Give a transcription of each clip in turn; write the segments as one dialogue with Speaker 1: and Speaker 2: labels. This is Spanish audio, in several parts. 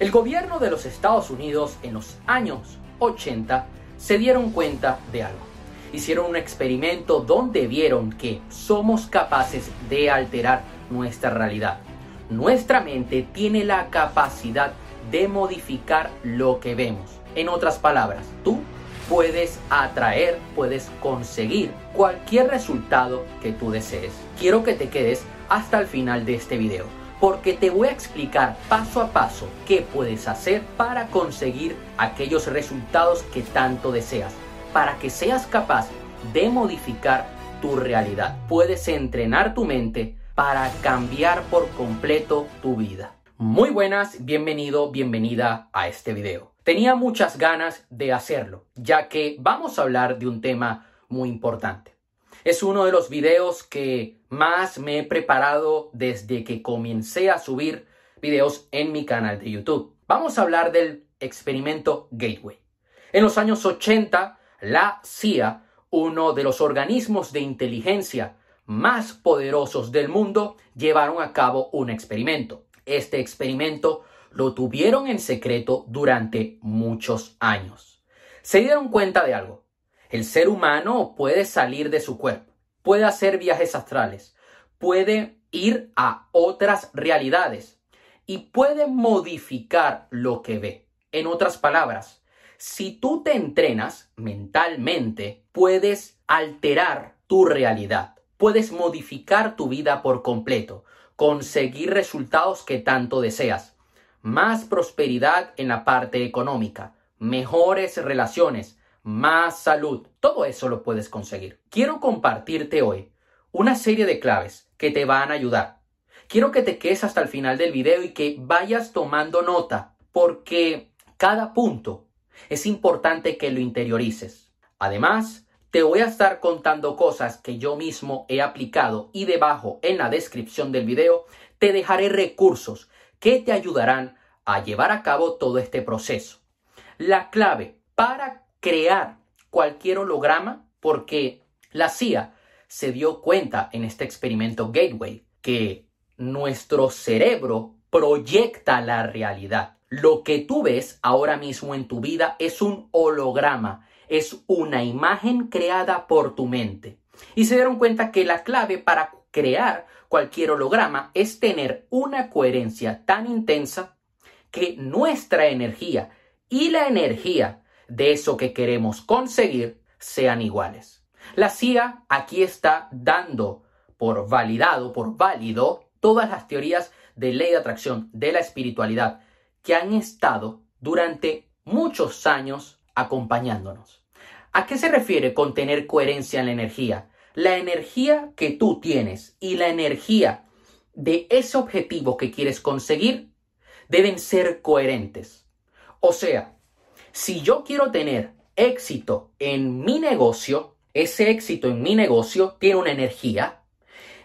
Speaker 1: El gobierno de los Estados Unidos en los años 80 se dieron cuenta de algo. Hicieron un experimento donde vieron que somos capaces de alterar nuestra realidad. Nuestra mente tiene la capacidad de modificar lo que vemos. En otras palabras, tú puedes atraer, puedes conseguir cualquier resultado que tú desees. Quiero que te quedes hasta el final de este video, porque te voy a explicar paso a paso qué puedes hacer para conseguir aquellos resultados que tanto deseas, para que seas capaz de modificar tu realidad. Puedes entrenar tu mente para cambiar por completo tu vida. Muy buenas, bienvenido, bienvenida a este video. Tenía muchas ganas de hacerlo, ya que vamos a hablar de un tema muy importante. Es uno de los videos que más me he preparado desde que comencé a subir videos en mi canal de YouTube. Vamos a hablar del experimento Gateway. En los años 80, la CIA, uno de los organismos de inteligencia más poderosos del mundo, llevaron a cabo un experimento. Este experimento lo tuvieron en secreto durante muchos años. Se dieron cuenta de algo. El ser humano puede salir de su cuerpo, puede hacer viajes astrales, puede ir a otras realidades y puede modificar lo que ve. En otras palabras, si tú te entrenas mentalmente, puedes alterar tu realidad, puedes modificar tu vida por completo, conseguir resultados que tanto deseas más prosperidad en la parte económica, mejores relaciones, más salud. Todo eso lo puedes conseguir. Quiero compartirte hoy una serie de claves que te van a ayudar. Quiero que te quedes hasta el final del video y que vayas tomando nota, porque cada punto es importante que lo interiorices. Además, te voy a estar contando cosas que yo mismo he aplicado y debajo en la descripción del video te dejaré recursos que te ayudarán a llevar a cabo todo este proceso. La clave para crear cualquier holograma, porque la CIA se dio cuenta en este experimento Gateway que nuestro cerebro proyecta la realidad. Lo que tú ves ahora mismo en tu vida es un holograma, es una imagen creada por tu mente. Y se dieron cuenta que la clave para crear cualquier holograma es tener una coherencia tan intensa que nuestra energía y la energía de eso que queremos conseguir sean iguales. La CIA aquí está dando por validado, por válido, todas las teorías de ley de atracción, de la espiritualidad, que han estado durante muchos años acompañándonos. ¿A qué se refiere con tener coherencia en la energía? la energía que tú tienes y la energía de ese objetivo que quieres conseguir deben ser coherentes. O sea, si yo quiero tener éxito en mi negocio, ese éxito en mi negocio tiene una energía.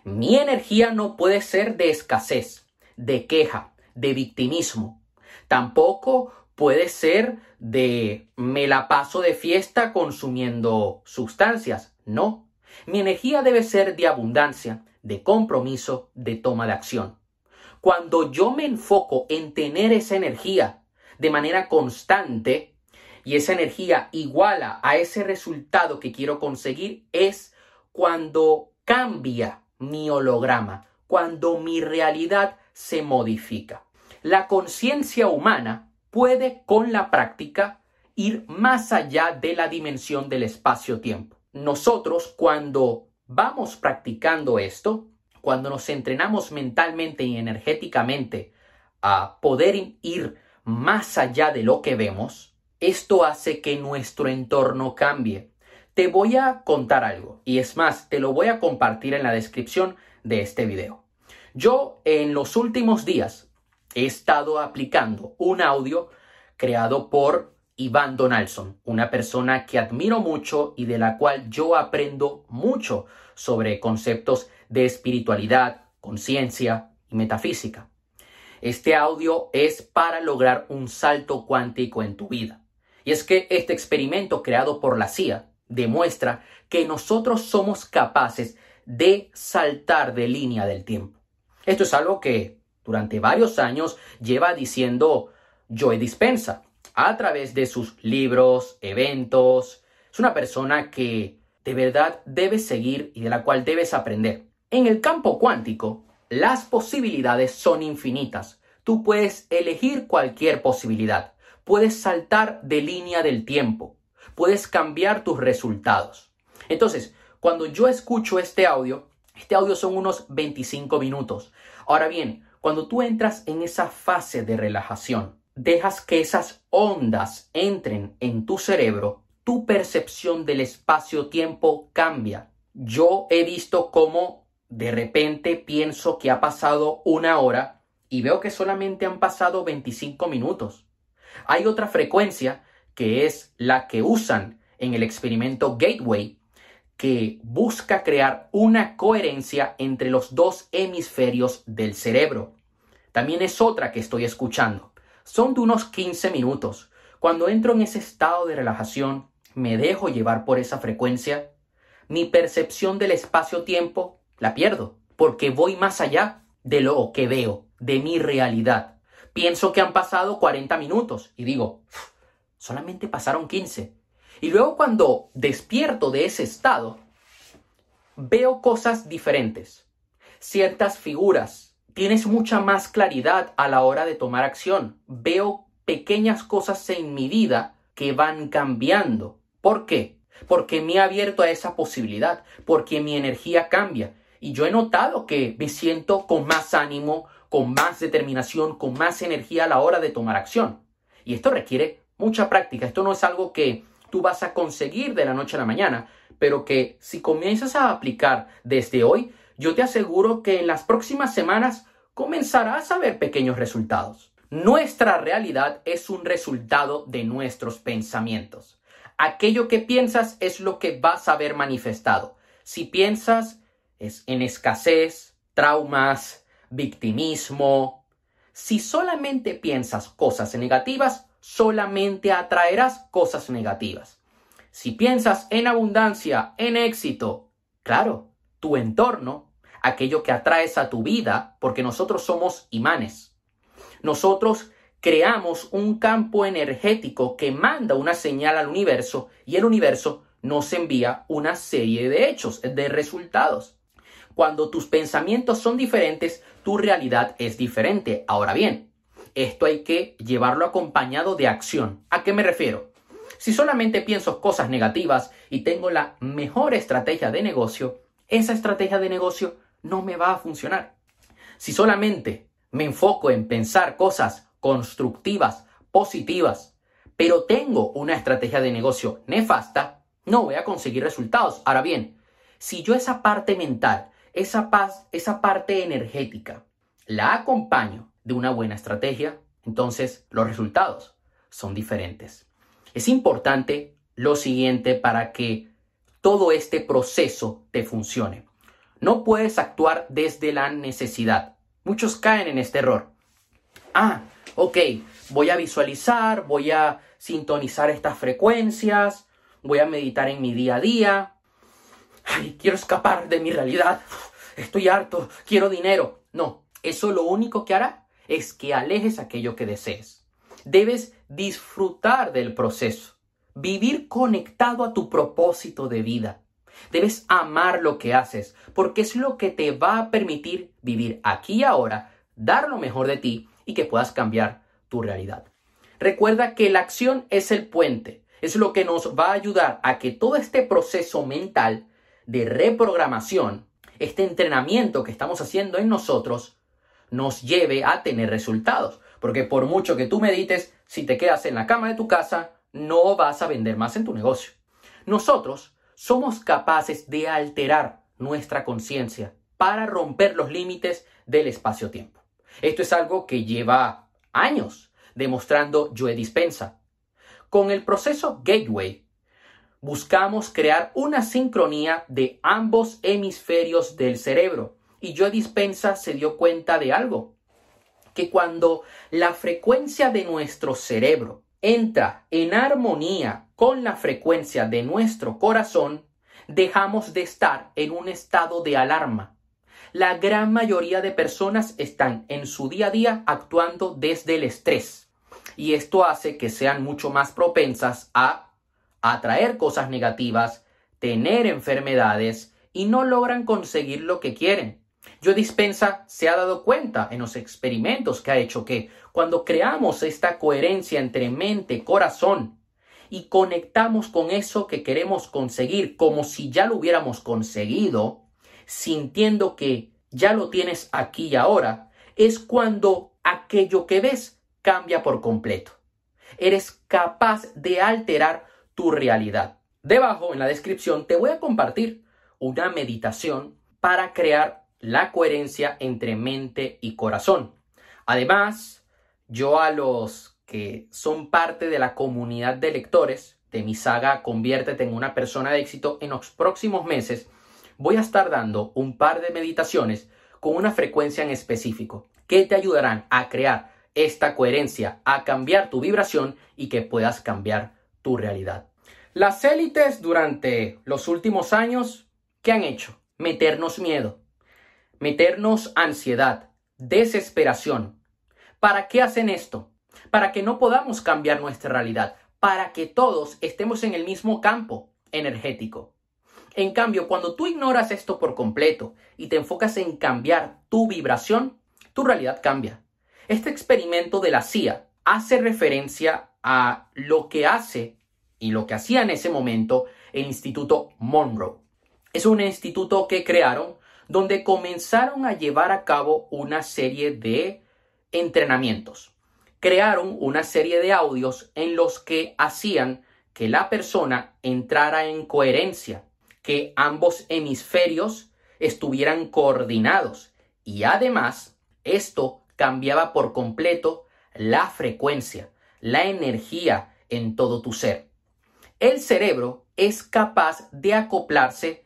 Speaker 1: Mi energía no puede ser de escasez, de queja, de victimismo. Tampoco puede ser de me la paso de fiesta consumiendo sustancias. No, mi energía debe ser de abundancia, de compromiso, de toma de acción. Cuando yo me enfoco en tener esa energía de manera constante y esa energía iguala a ese resultado que quiero conseguir, es cuando cambia mi holograma, cuando mi realidad se modifica. La conciencia humana puede con la práctica ir más allá de la dimensión del espacio-tiempo nosotros cuando vamos practicando esto, cuando nos entrenamos mentalmente y energéticamente a poder ir más allá de lo que vemos, esto hace que nuestro entorno cambie. Te voy a contar algo, y es más, te lo voy a compartir en la descripción de este video. Yo en los últimos días he estado aplicando un audio creado por Iván Donaldson, una persona que admiro mucho y de la cual yo aprendo mucho sobre conceptos de espiritualidad, conciencia y metafísica. Este audio es para lograr un salto cuántico en tu vida. Y es que este experimento creado por la CIA demuestra que nosotros somos capaces de saltar de línea del tiempo. Esto es algo que durante varios años lleva diciendo Joe Dispensa a través de sus libros, eventos. Es una persona que de verdad debes seguir y de la cual debes aprender. En el campo cuántico, las posibilidades son infinitas. Tú puedes elegir cualquier posibilidad. Puedes saltar de línea del tiempo. Puedes cambiar tus resultados. Entonces, cuando yo escucho este audio, este audio son unos 25 minutos. Ahora bien, cuando tú entras en esa fase de relajación, dejas que esas ondas entren en tu cerebro, tu percepción del espacio-tiempo cambia. Yo he visto cómo de repente pienso que ha pasado una hora y veo que solamente han pasado 25 minutos. Hay otra frecuencia que es la que usan en el experimento Gateway, que busca crear una coherencia entre los dos hemisferios del cerebro. También es otra que estoy escuchando. Son de unos 15 minutos. Cuando entro en ese estado de relajación, me dejo llevar por esa frecuencia, mi percepción del espacio-tiempo la pierdo, porque voy más allá de lo que veo, de mi realidad. Pienso que han pasado 40 minutos y digo, solamente pasaron 15. Y luego cuando despierto de ese estado, veo cosas diferentes, ciertas figuras, tienes mucha más claridad a la hora de tomar acción, veo pequeñas cosas en mi vida que van cambiando. ¿Por qué? Porque me he abierto a esa posibilidad, porque mi energía cambia. Y yo he notado que me siento con más ánimo, con más determinación, con más energía a la hora de tomar acción. Y esto requiere mucha práctica. Esto no es algo que tú vas a conseguir de la noche a la mañana, pero que si comienzas a aplicar desde hoy, yo te aseguro que en las próximas semanas comenzarás a ver pequeños resultados. Nuestra realidad es un resultado de nuestros pensamientos. Aquello que piensas es lo que vas a ver manifestado. Si piensas es en escasez, traumas, victimismo, si solamente piensas cosas negativas, solamente atraerás cosas negativas. Si piensas en abundancia, en éxito, claro, tu entorno, aquello que atraes a tu vida, porque nosotros somos imanes. Nosotros creamos un campo energético que manda una señal al universo y el universo nos envía una serie de hechos, de resultados. Cuando tus pensamientos son diferentes, tu realidad es diferente. Ahora bien, esto hay que llevarlo acompañado de acción. ¿A qué me refiero? Si solamente pienso cosas negativas y tengo la mejor estrategia de negocio, esa estrategia de negocio no me va a funcionar. Si solamente me enfoco en pensar cosas constructivas, positivas, pero tengo una estrategia de negocio nefasta, no voy a conseguir resultados. Ahora bien, si yo esa parte mental, esa paz, esa parte energética, la acompaño de una buena estrategia, entonces los resultados son diferentes. Es importante lo siguiente para que todo este proceso te funcione. No puedes actuar desde la necesidad. Muchos caen en este error. Ah, ok, voy a visualizar, voy a sintonizar estas frecuencias, voy a meditar en mi día a día. Ay, quiero escapar de mi realidad. Estoy harto, quiero dinero. No, eso lo único que hará es que alejes aquello que desees. Debes disfrutar del proceso, vivir conectado a tu propósito de vida. Debes amar lo que haces, porque es lo que te va a permitir vivir aquí y ahora, dar lo mejor de ti y que puedas cambiar tu realidad. Recuerda que la acción es el puente, es lo que nos va a ayudar a que todo este proceso mental de reprogramación, este entrenamiento que estamos haciendo en nosotros, nos lleve a tener resultados. Porque por mucho que tú medites, si te quedas en la cama de tu casa, no vas a vender más en tu negocio. Nosotros somos capaces de alterar nuestra conciencia para romper los límites del espacio-tiempo. Esto es algo que lleva años demostrando Joe Dispensa. Con el proceso Gateway, buscamos crear una sincronía de ambos hemisferios del cerebro y Joe Dispensa se dio cuenta de algo, que cuando la frecuencia de nuestro cerebro entra en armonía con la frecuencia de nuestro corazón, dejamos de estar en un estado de alarma. La gran mayoría de personas están en su día a día actuando desde el estrés. Y esto hace que sean mucho más propensas a atraer cosas negativas, tener enfermedades y no logran conseguir lo que quieren. Joe Dispensa se ha dado cuenta en los experimentos que ha hecho que cuando creamos esta coherencia entre mente, corazón y conectamos con eso que queremos conseguir como si ya lo hubiéramos conseguido, sintiendo que ya lo tienes aquí y ahora, es cuando aquello que ves cambia por completo. Eres capaz de alterar tu realidad. Debajo en la descripción te voy a compartir una meditación para crear la coherencia entre mente y corazón. Además, yo a los que son parte de la comunidad de lectores de mi saga Conviértete en una persona de éxito en los próximos meses, voy a estar dando un par de meditaciones con una frecuencia en específico que te ayudarán a crear esta coherencia, a cambiar tu vibración y que puedas cambiar tu realidad. Las élites durante los últimos años, ¿qué han hecho? Meternos miedo, meternos ansiedad, desesperación. ¿Para qué hacen esto? Para que no podamos cambiar nuestra realidad, para que todos estemos en el mismo campo energético. En cambio, cuando tú ignoras esto por completo y te enfocas en cambiar tu vibración, tu realidad cambia. Este experimento de la CIA hace referencia a lo que hace y lo que hacía en ese momento el Instituto Monroe. Es un instituto que crearon donde comenzaron a llevar a cabo una serie de entrenamientos. Crearon una serie de audios en los que hacían que la persona entrara en coherencia, que ambos hemisferios estuvieran coordinados y además esto cambiaba por completo la frecuencia, la energía en todo tu ser. El cerebro es capaz de acoplarse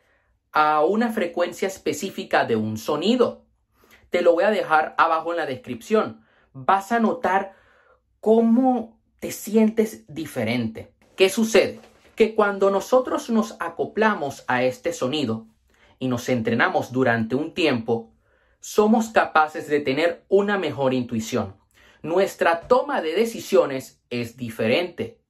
Speaker 1: a una frecuencia específica de un sonido. Te lo voy a dejar abajo en la descripción. Vas a notar cómo te sientes diferente. ¿Qué sucede? Que cuando nosotros nos acoplamos a este sonido y nos entrenamos durante un tiempo, somos capaces de tener una mejor intuición. Nuestra toma de decisiones es diferente.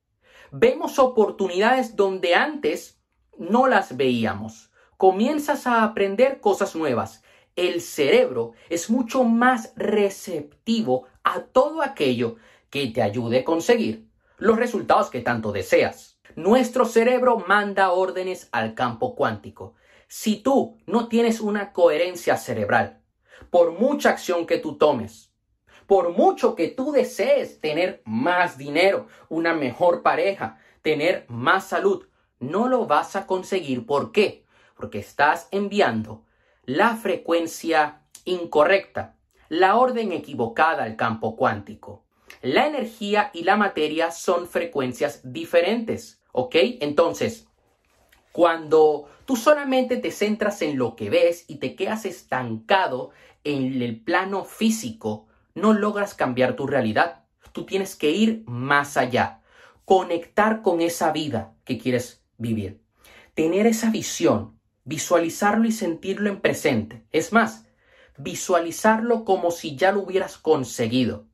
Speaker 1: Vemos oportunidades donde antes no las veíamos comienzas a aprender cosas nuevas. El cerebro es mucho más receptivo a todo aquello que te ayude a conseguir los resultados que tanto deseas. Nuestro cerebro manda órdenes al campo cuántico. Si tú no tienes una coherencia cerebral, por mucha acción que tú tomes, por mucho que tú desees tener más dinero, una mejor pareja, tener más salud, no lo vas a conseguir. ¿Por qué? porque estás enviando la frecuencia incorrecta, la orden equivocada al campo cuántico. La energía y la materia son frecuencias diferentes, ¿ok? Entonces, cuando tú solamente te centras en lo que ves y te quedas estancado en el plano físico, no logras cambiar tu realidad. Tú tienes que ir más allá, conectar con esa vida que quieres vivir, tener esa visión, visualizarlo y sentirlo en presente. Es más, visualizarlo como si ya lo hubieras conseguido.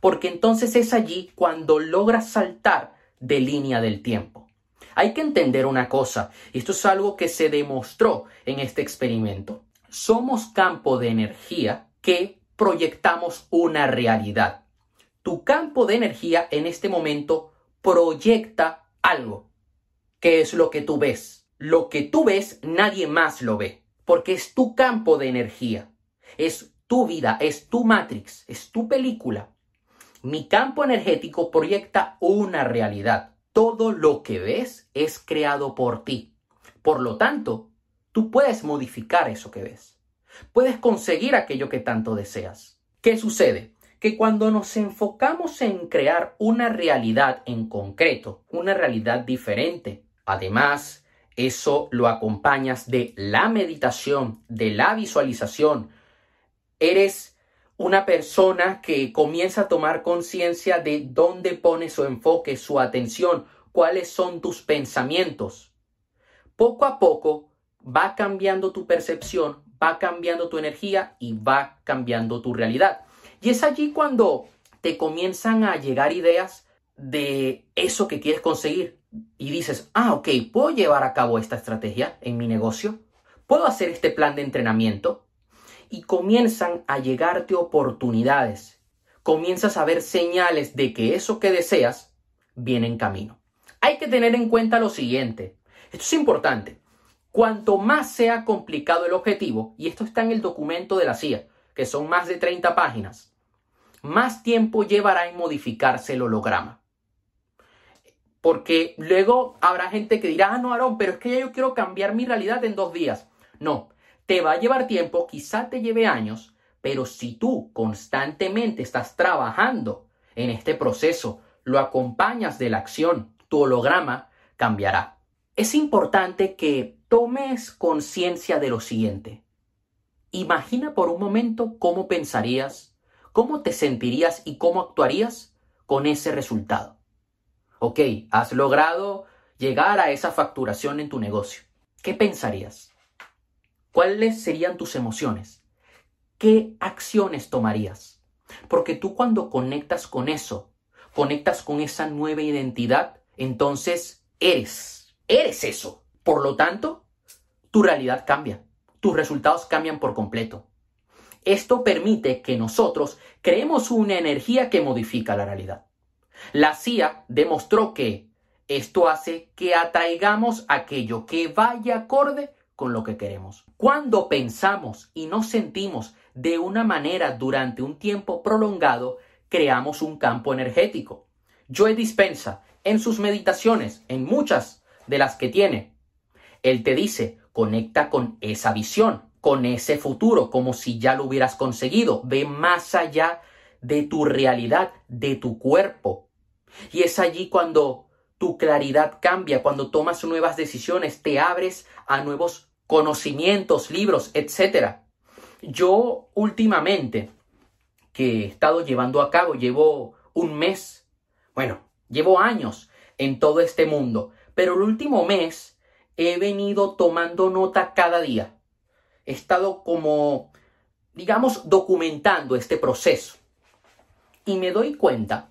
Speaker 1: Porque entonces es allí cuando logras saltar de línea del tiempo. Hay que entender una cosa, y esto es algo que se demostró en este experimento. Somos campo de energía que proyectamos una realidad. Tu campo de energía en este momento proyecta algo. ¿Qué es lo que tú ves? Lo que tú ves, nadie más lo ve, porque es tu campo de energía, es tu vida, es tu matrix, es tu película. Mi campo energético proyecta una realidad. Todo lo que ves es creado por ti. Por lo tanto, tú puedes modificar eso que ves. Puedes conseguir aquello que tanto deseas. ¿Qué sucede? Que cuando nos enfocamos en crear una realidad en concreto, una realidad diferente, además eso lo acompañas de la meditación, de la visualización. Eres una persona que comienza a tomar conciencia de dónde pone su enfoque, su atención, cuáles son tus pensamientos. Poco a poco va cambiando tu percepción, va cambiando tu energía y va cambiando tu realidad. Y es allí cuando te comienzan a llegar ideas de eso que quieres conseguir y dices, ah, ok, ¿puedo llevar a cabo esta estrategia en mi negocio? ¿Puedo hacer este plan de entrenamiento? Y comienzan a llegarte oportunidades. Comienzas a ver señales de que eso que deseas viene en camino. Hay que tener en cuenta lo siguiente. Esto es importante. Cuanto más sea complicado el objetivo, y esto está en el documento de la CIA, que son más de 30 páginas, más tiempo llevará en modificarse el holograma. Porque luego habrá gente que dirá, ah, no, Aarón, pero es que ya yo quiero cambiar mi realidad en dos días. No, te va a llevar tiempo, quizá te lleve años, pero si tú constantemente estás trabajando en este proceso, lo acompañas de la acción, tu holograma cambiará. Es importante que tomes conciencia de lo siguiente. Imagina por un momento cómo pensarías, cómo te sentirías y cómo actuarías con ese resultado. Ok, has logrado llegar a esa facturación en tu negocio. ¿Qué pensarías? ¿Cuáles serían tus emociones? ¿Qué acciones tomarías? Porque tú cuando conectas con eso, conectas con esa nueva identidad, entonces eres, eres eso. Por lo tanto, tu realidad cambia, tus resultados cambian por completo. Esto permite que nosotros creemos una energía que modifica la realidad. La CIA demostró que esto hace que atraigamos aquello que vaya acorde con lo que queremos. Cuando pensamos y nos sentimos de una manera durante un tiempo prolongado, creamos un campo energético. Joe Dispensa, en sus meditaciones, en muchas de las que tiene, él te dice, conecta con esa visión, con ese futuro, como si ya lo hubieras conseguido. Ve más allá de tu realidad, de tu cuerpo. Y es allí cuando tu claridad cambia, cuando tomas nuevas decisiones, te abres a nuevos conocimientos, libros, etc. Yo últimamente, que he estado llevando a cabo, llevo un mes, bueno, llevo años en todo este mundo, pero el último mes he venido tomando nota cada día. He estado como, digamos, documentando este proceso. Y me doy cuenta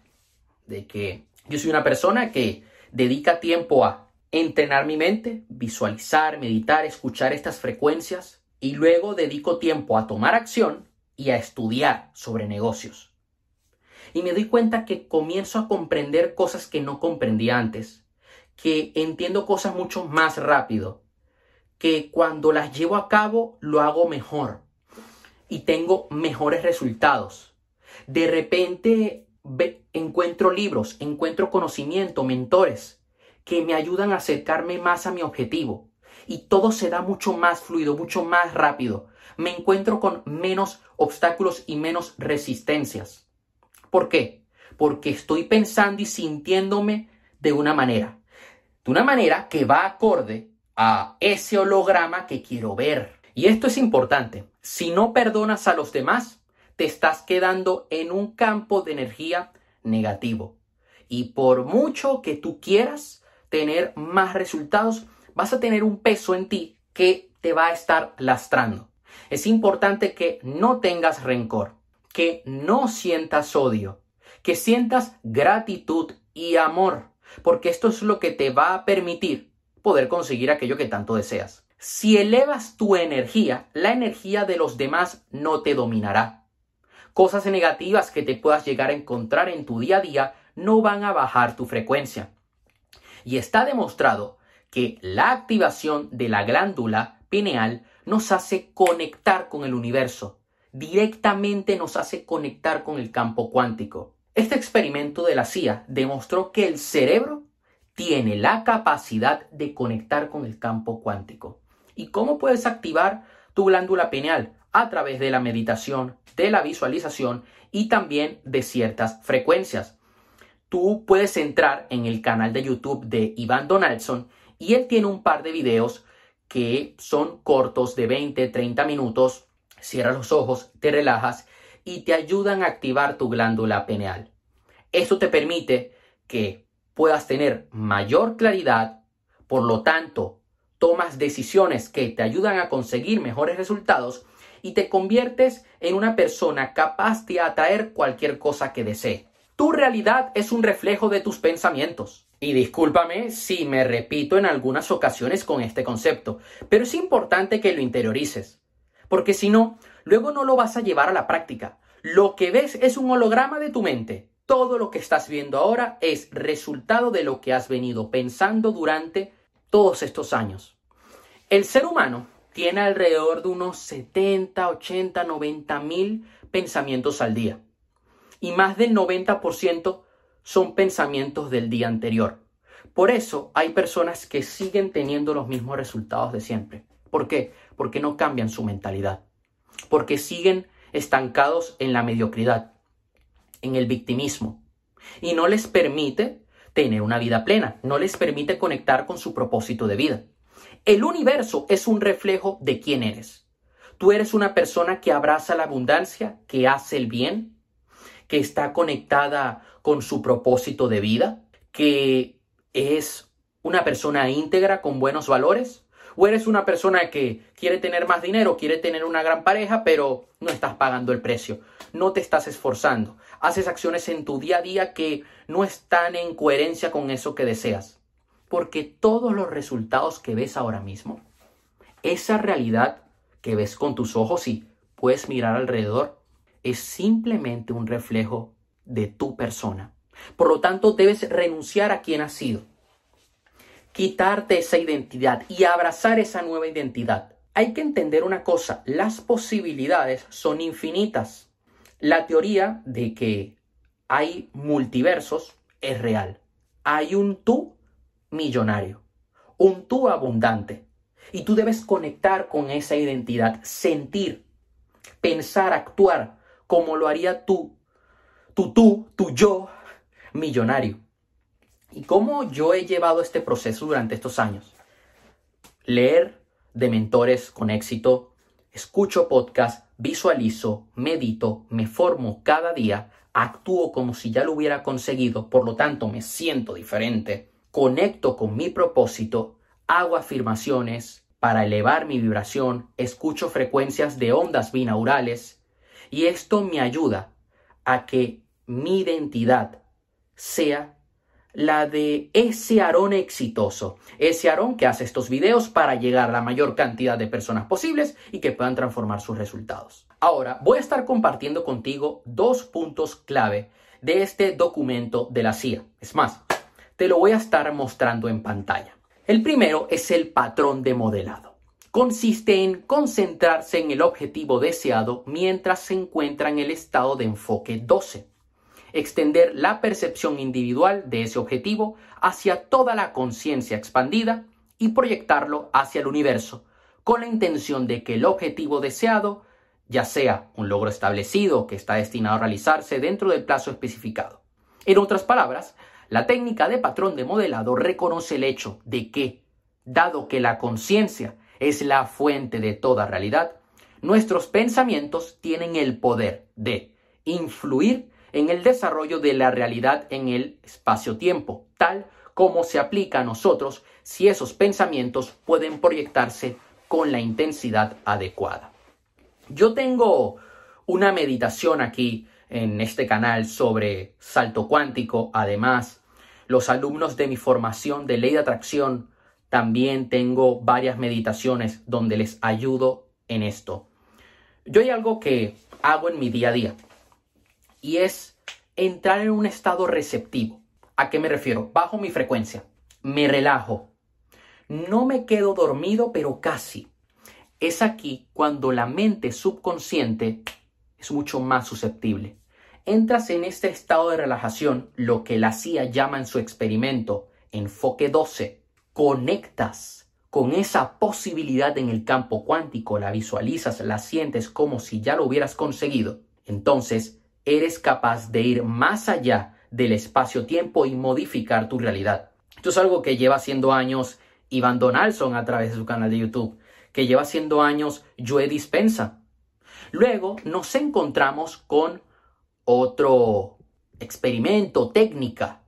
Speaker 1: de que yo soy una persona que dedica tiempo a entrenar mi mente, visualizar, meditar, escuchar estas frecuencias y luego dedico tiempo a tomar acción y a estudiar sobre negocios. Y me doy cuenta que comienzo a comprender cosas que no comprendía antes, que entiendo cosas mucho más rápido, que cuando las llevo a cabo lo hago mejor y tengo mejores resultados. De repente encuentro libros, encuentro conocimiento, mentores que me ayudan a acercarme más a mi objetivo. Y todo se da mucho más fluido, mucho más rápido. Me encuentro con menos obstáculos y menos resistencias. ¿Por qué? Porque estoy pensando y sintiéndome de una manera. De una manera que va acorde a ese holograma que quiero ver. Y esto es importante. Si no perdonas a los demás, te estás quedando en un campo de energía negativo. Y por mucho que tú quieras tener más resultados, vas a tener un peso en ti que te va a estar lastrando. Es importante que no tengas rencor, que no sientas odio, que sientas gratitud y amor, porque esto es lo que te va a permitir poder conseguir aquello que tanto deseas. Si elevas tu energía, la energía de los demás no te dominará cosas negativas que te puedas llegar a encontrar en tu día a día no van a bajar tu frecuencia. Y está demostrado que la activación de la glándula pineal nos hace conectar con el universo, directamente nos hace conectar con el campo cuántico. Este experimento de la CIA demostró que el cerebro tiene la capacidad de conectar con el campo cuántico. ¿Y cómo puedes activar tu glándula pineal? A través de la meditación, de la visualización y también de ciertas frecuencias. Tú puedes entrar en el canal de YouTube de Iván Donaldson y él tiene un par de videos que son cortos de 20, 30 minutos. Cierras los ojos, te relajas y te ayudan a activar tu glándula pineal. Esto te permite que puedas tener mayor claridad, por lo tanto, tomas decisiones que te ayudan a conseguir mejores resultados y te conviertes en una persona capaz de atraer cualquier cosa que desee. Tu realidad es un reflejo de tus pensamientos. Y discúlpame si me repito en algunas ocasiones con este concepto, pero es importante que lo interiorices, porque si no, luego no lo vas a llevar a la práctica. Lo que ves es un holograma de tu mente. Todo lo que estás viendo ahora es resultado de lo que has venido pensando durante todos estos años. El ser humano tiene alrededor de unos 70, 80, 90 mil pensamientos al día. Y más del 90% son pensamientos del día anterior. Por eso hay personas que siguen teniendo los mismos resultados de siempre. ¿Por qué? Porque no cambian su mentalidad. Porque siguen estancados en la mediocridad, en el victimismo. Y no les permite tener una vida plena, no les permite conectar con su propósito de vida. El universo es un reflejo de quién eres. Tú eres una persona que abraza la abundancia, que hace el bien, que está conectada con su propósito de vida, que es una persona íntegra con buenos valores, o eres una persona que quiere tener más dinero, quiere tener una gran pareja, pero no estás pagando el precio, no te estás esforzando, haces acciones en tu día a día que no están en coherencia con eso que deseas. Porque todos los resultados que ves ahora mismo, esa realidad que ves con tus ojos y puedes mirar alrededor, es simplemente un reflejo de tu persona. Por lo tanto, debes renunciar a quien has sido, quitarte esa identidad y abrazar esa nueva identidad. Hay que entender una cosa, las posibilidades son infinitas. La teoría de que hay multiversos es real. Hay un tú millonario, un tú abundante. Y tú debes conectar con esa identidad, sentir, pensar, actuar como lo haría tú, tu tú, tu yo millonario. ¿Y cómo yo he llevado este proceso durante estos años? Leer de mentores con éxito, escucho podcast, visualizo, medito, me formo cada día, actúo como si ya lo hubiera conseguido, por lo tanto me siento diferente, conecto con mi propósito, hago afirmaciones para elevar mi vibración, escucho frecuencias de ondas binaurales y esto me ayuda a que mi identidad sea la de ese Aarón exitoso, ese Aarón que hace estos videos para llegar a la mayor cantidad de personas posibles y que puedan transformar sus resultados. Ahora voy a estar compartiendo contigo dos puntos clave de este documento de la CIA. Es más, te lo voy a estar mostrando en pantalla. El primero es el patrón de modelado. Consiste en concentrarse en el objetivo deseado mientras se encuentra en el estado de enfoque 12 extender la percepción individual de ese objetivo hacia toda la conciencia expandida y proyectarlo hacia el universo, con la intención de que el objetivo deseado, ya sea un logro establecido que está destinado a realizarse dentro del plazo especificado. En otras palabras, la técnica de patrón de modelado reconoce el hecho de que, dado que la conciencia es la fuente de toda realidad, nuestros pensamientos tienen el poder de influir en el desarrollo de la realidad en el espacio-tiempo, tal como se aplica a nosotros si esos pensamientos pueden proyectarse con la intensidad adecuada. Yo tengo una meditación aquí en este canal sobre salto cuántico. Además, los alumnos de mi formación de ley de atracción también tengo varias meditaciones donde les ayudo en esto. Yo hay algo que hago en mi día a día y es entrar en un estado receptivo. ¿A qué me refiero? Bajo mi frecuencia, me relajo, no me quedo dormido, pero casi. Es aquí cuando la mente subconsciente es mucho más susceptible. Entras en este estado de relajación, lo que la CIA llama en su experimento enfoque 12. Conectas con esa posibilidad en el campo cuántico, la visualizas, la sientes como si ya lo hubieras conseguido. Entonces, eres capaz de ir más allá del espacio-tiempo y modificar tu realidad. Esto es algo que lleva haciendo años Iván Donaldson a través de su canal de YouTube, que lleva haciendo años Joe Dispensa. Luego nos encontramos con otro experimento, técnica,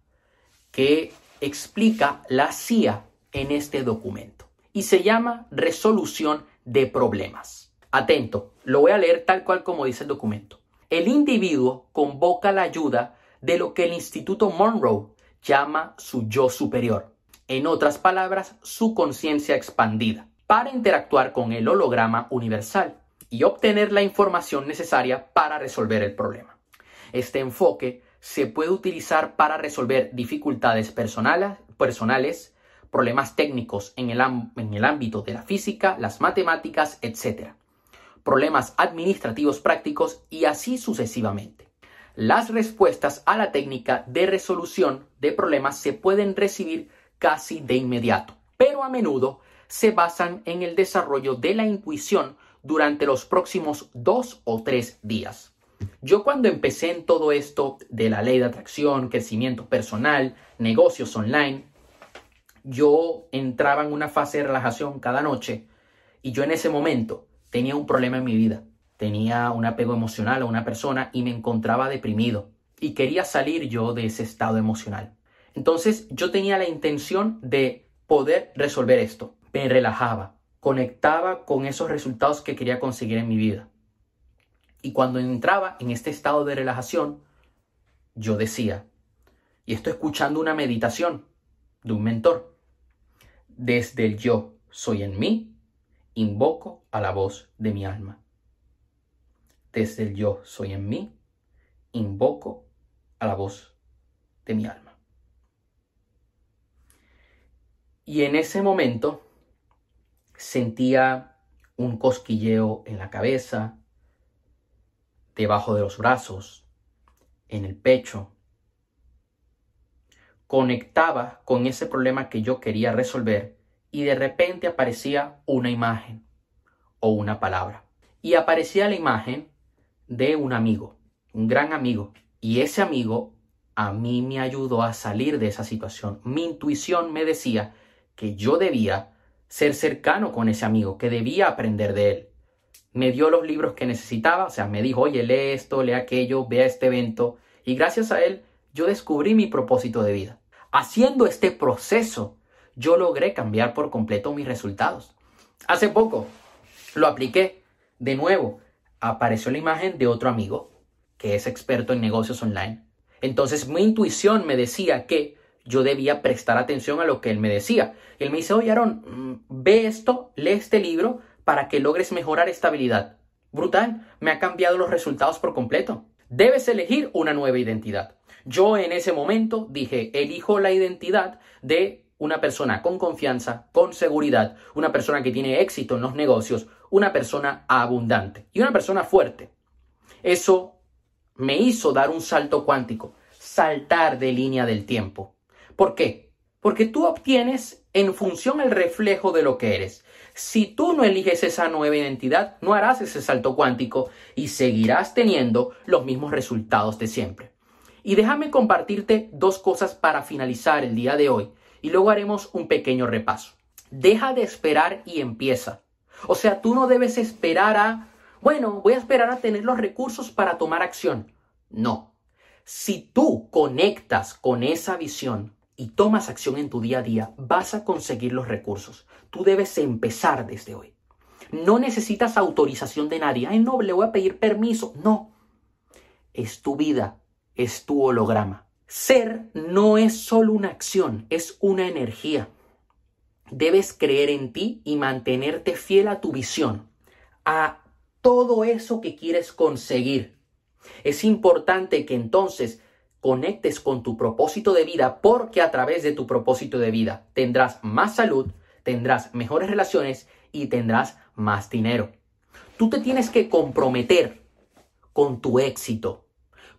Speaker 1: que explica la CIA en este documento y se llama resolución de problemas. Atento, lo voy a leer tal cual como dice el documento el individuo convoca la ayuda de lo que el Instituto Monroe llama su yo superior, en otras palabras, su conciencia expandida, para interactuar con el holograma universal y obtener la información necesaria para resolver el problema. Este enfoque se puede utilizar para resolver dificultades personales, problemas técnicos en el ámbito de la física, las matemáticas, etc. Problemas administrativos prácticos y así sucesivamente. Las respuestas a la técnica de resolución de problemas se pueden recibir casi de inmediato, pero a menudo se basan en el desarrollo de la intuición durante los próximos dos o tres días. Yo cuando empecé en todo esto de la ley de atracción, crecimiento personal, negocios online, yo entraba en una fase de relajación cada noche y yo en ese momento tenía un problema en mi vida. Tenía un apego emocional a una persona y me encontraba deprimido y quería salir yo de ese estado emocional. Entonces yo tenía la intención de poder resolver esto. Me relajaba, conectaba con esos resultados que quería conseguir en mi vida. Y cuando entraba en este estado de relajación, yo decía, y estoy escuchando una meditación de un mentor, desde el yo soy en mí, invoco a la voz de mi alma. Desde el yo soy en mí, invoco a la voz de mi alma. Y en ese momento sentía un cosquilleo en la cabeza, debajo de los brazos, en el pecho. Conectaba con ese problema que yo quería resolver y de repente aparecía una imagen o una palabra. Y aparecía la imagen de un amigo, un gran amigo. Y ese amigo a mí me ayudó a salir de esa situación. Mi intuición me decía que yo debía ser cercano con ese amigo, que debía aprender de él me dio los libros que necesitaba, o sea, me dijo, oye, lee esto, lee aquello, vea este evento, y gracias a él yo descubrí mi propósito de vida. Haciendo este proceso, yo logré cambiar por completo mis resultados. Hace poco lo apliqué de nuevo. Apareció la imagen de otro amigo que es experto en negocios online. Entonces mi intuición me decía que yo debía prestar atención a lo que él me decía. Él me dice, oye, Aaron, mm, ve esto, lee este libro, para que logres mejorar esta habilidad. Brutal, me ha cambiado los resultados por completo. Debes elegir una nueva identidad. Yo en ese momento dije, elijo la identidad de una persona con confianza, con seguridad, una persona que tiene éxito en los negocios, una persona abundante y una persona fuerte. Eso me hizo dar un salto cuántico, saltar de línea del tiempo. ¿Por qué? Porque tú obtienes en función el reflejo de lo que eres. Si tú no eliges esa nueva identidad, no harás ese salto cuántico y seguirás teniendo los mismos resultados de siempre. Y déjame compartirte dos cosas para finalizar el día de hoy y luego haremos un pequeño repaso. Deja de esperar y empieza. O sea, tú no debes esperar a, bueno, voy a esperar a tener los recursos para tomar acción. No. Si tú conectas con esa visión, y tomas acción en tu día a día, vas a conseguir los recursos. Tú debes empezar desde hoy. No necesitas autorización de nadie. Ay, no, le voy a pedir permiso. No. Es tu vida, es tu holograma. Ser no es solo una acción, es una energía. Debes creer en ti y mantenerte fiel a tu visión, a todo eso que quieres conseguir. Es importante que entonces conectes con tu propósito de vida porque a través de tu propósito de vida tendrás más salud, tendrás mejores relaciones y tendrás más dinero. Tú te tienes que comprometer con tu éxito,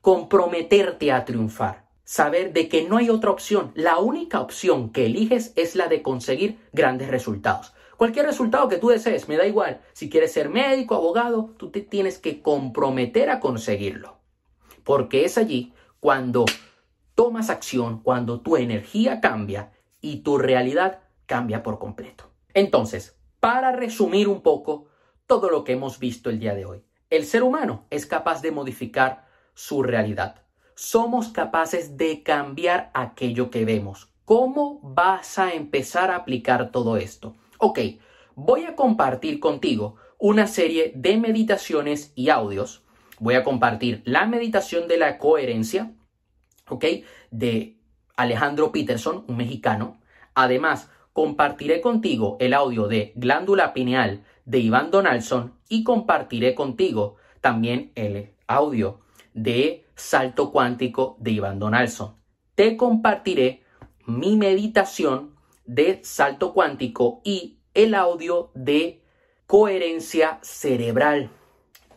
Speaker 1: comprometerte a triunfar, saber de que no hay otra opción. La única opción que eliges es la de conseguir grandes resultados. Cualquier resultado que tú desees, me da igual. Si quieres ser médico, abogado, tú te tienes que comprometer a conseguirlo. Porque es allí cuando tomas acción, cuando tu energía cambia y tu realidad cambia por completo. Entonces, para resumir un poco todo lo que hemos visto el día de hoy, el ser humano es capaz de modificar su realidad. Somos capaces de cambiar aquello que vemos. ¿Cómo vas a empezar a aplicar todo esto? Ok, voy a compartir contigo una serie de meditaciones y audios voy a compartir la meditación de la coherencia, ¿ok? De Alejandro Peterson, un mexicano. Además, compartiré contigo el audio de Glándula Pineal de Iván Donaldson y compartiré contigo también el audio de Salto Cuántico de Iván Donaldson. Te compartiré mi meditación de salto cuántico y el audio de coherencia cerebral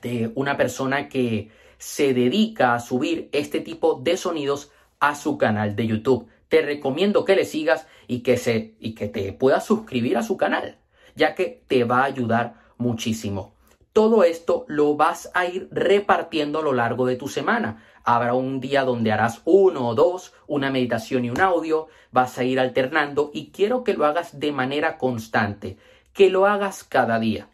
Speaker 1: de una persona que se dedica a subir este tipo de sonidos a su canal de YouTube. Te recomiendo que le sigas y que, se, y que te puedas suscribir a su canal, ya que te va a ayudar muchísimo. Todo esto lo vas a ir repartiendo a lo largo de tu semana. Habrá un día donde harás uno o dos, una meditación y un audio, vas a ir alternando y quiero que lo hagas de manera constante, que lo hagas cada día.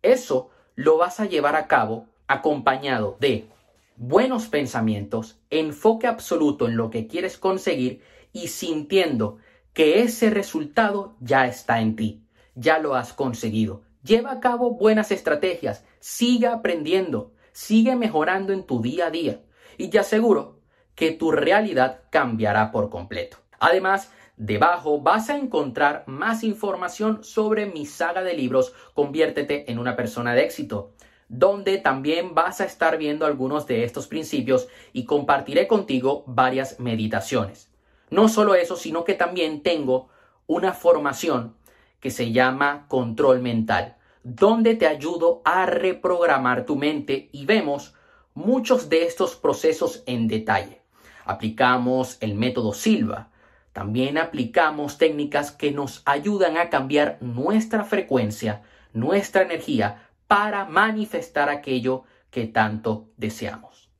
Speaker 1: Eso lo vas a llevar a cabo acompañado de buenos pensamientos, enfoque absoluto en lo que quieres conseguir y sintiendo que ese resultado ya está en ti, ya lo has conseguido. Lleva a cabo buenas estrategias, sigue aprendiendo, sigue mejorando en tu día a día y te aseguro que tu realidad cambiará por completo. Además, debajo vas a encontrar más información sobre mi saga de libros Conviértete en una persona de éxito donde también vas a estar viendo algunos de estos principios y compartiré contigo varias meditaciones. No solo eso, sino que también tengo una formación que se llama control mental, donde te ayudo a reprogramar tu mente y vemos muchos de estos procesos en detalle. Aplicamos el método Silva, también aplicamos técnicas que nos ayudan a cambiar nuestra frecuencia, nuestra energía, para manifestar aquello que tanto deseamos.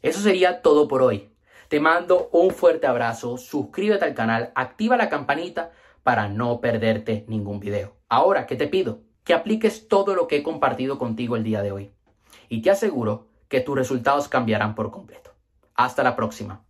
Speaker 1: Eso sería todo por hoy. Te mando un fuerte abrazo, suscríbete al canal, activa la campanita para no perderte ningún video. Ahora, ¿qué te pido? Que apliques todo lo que he compartido contigo el día de hoy. Y te aseguro que tus resultados cambiarán por completo. Hasta la próxima.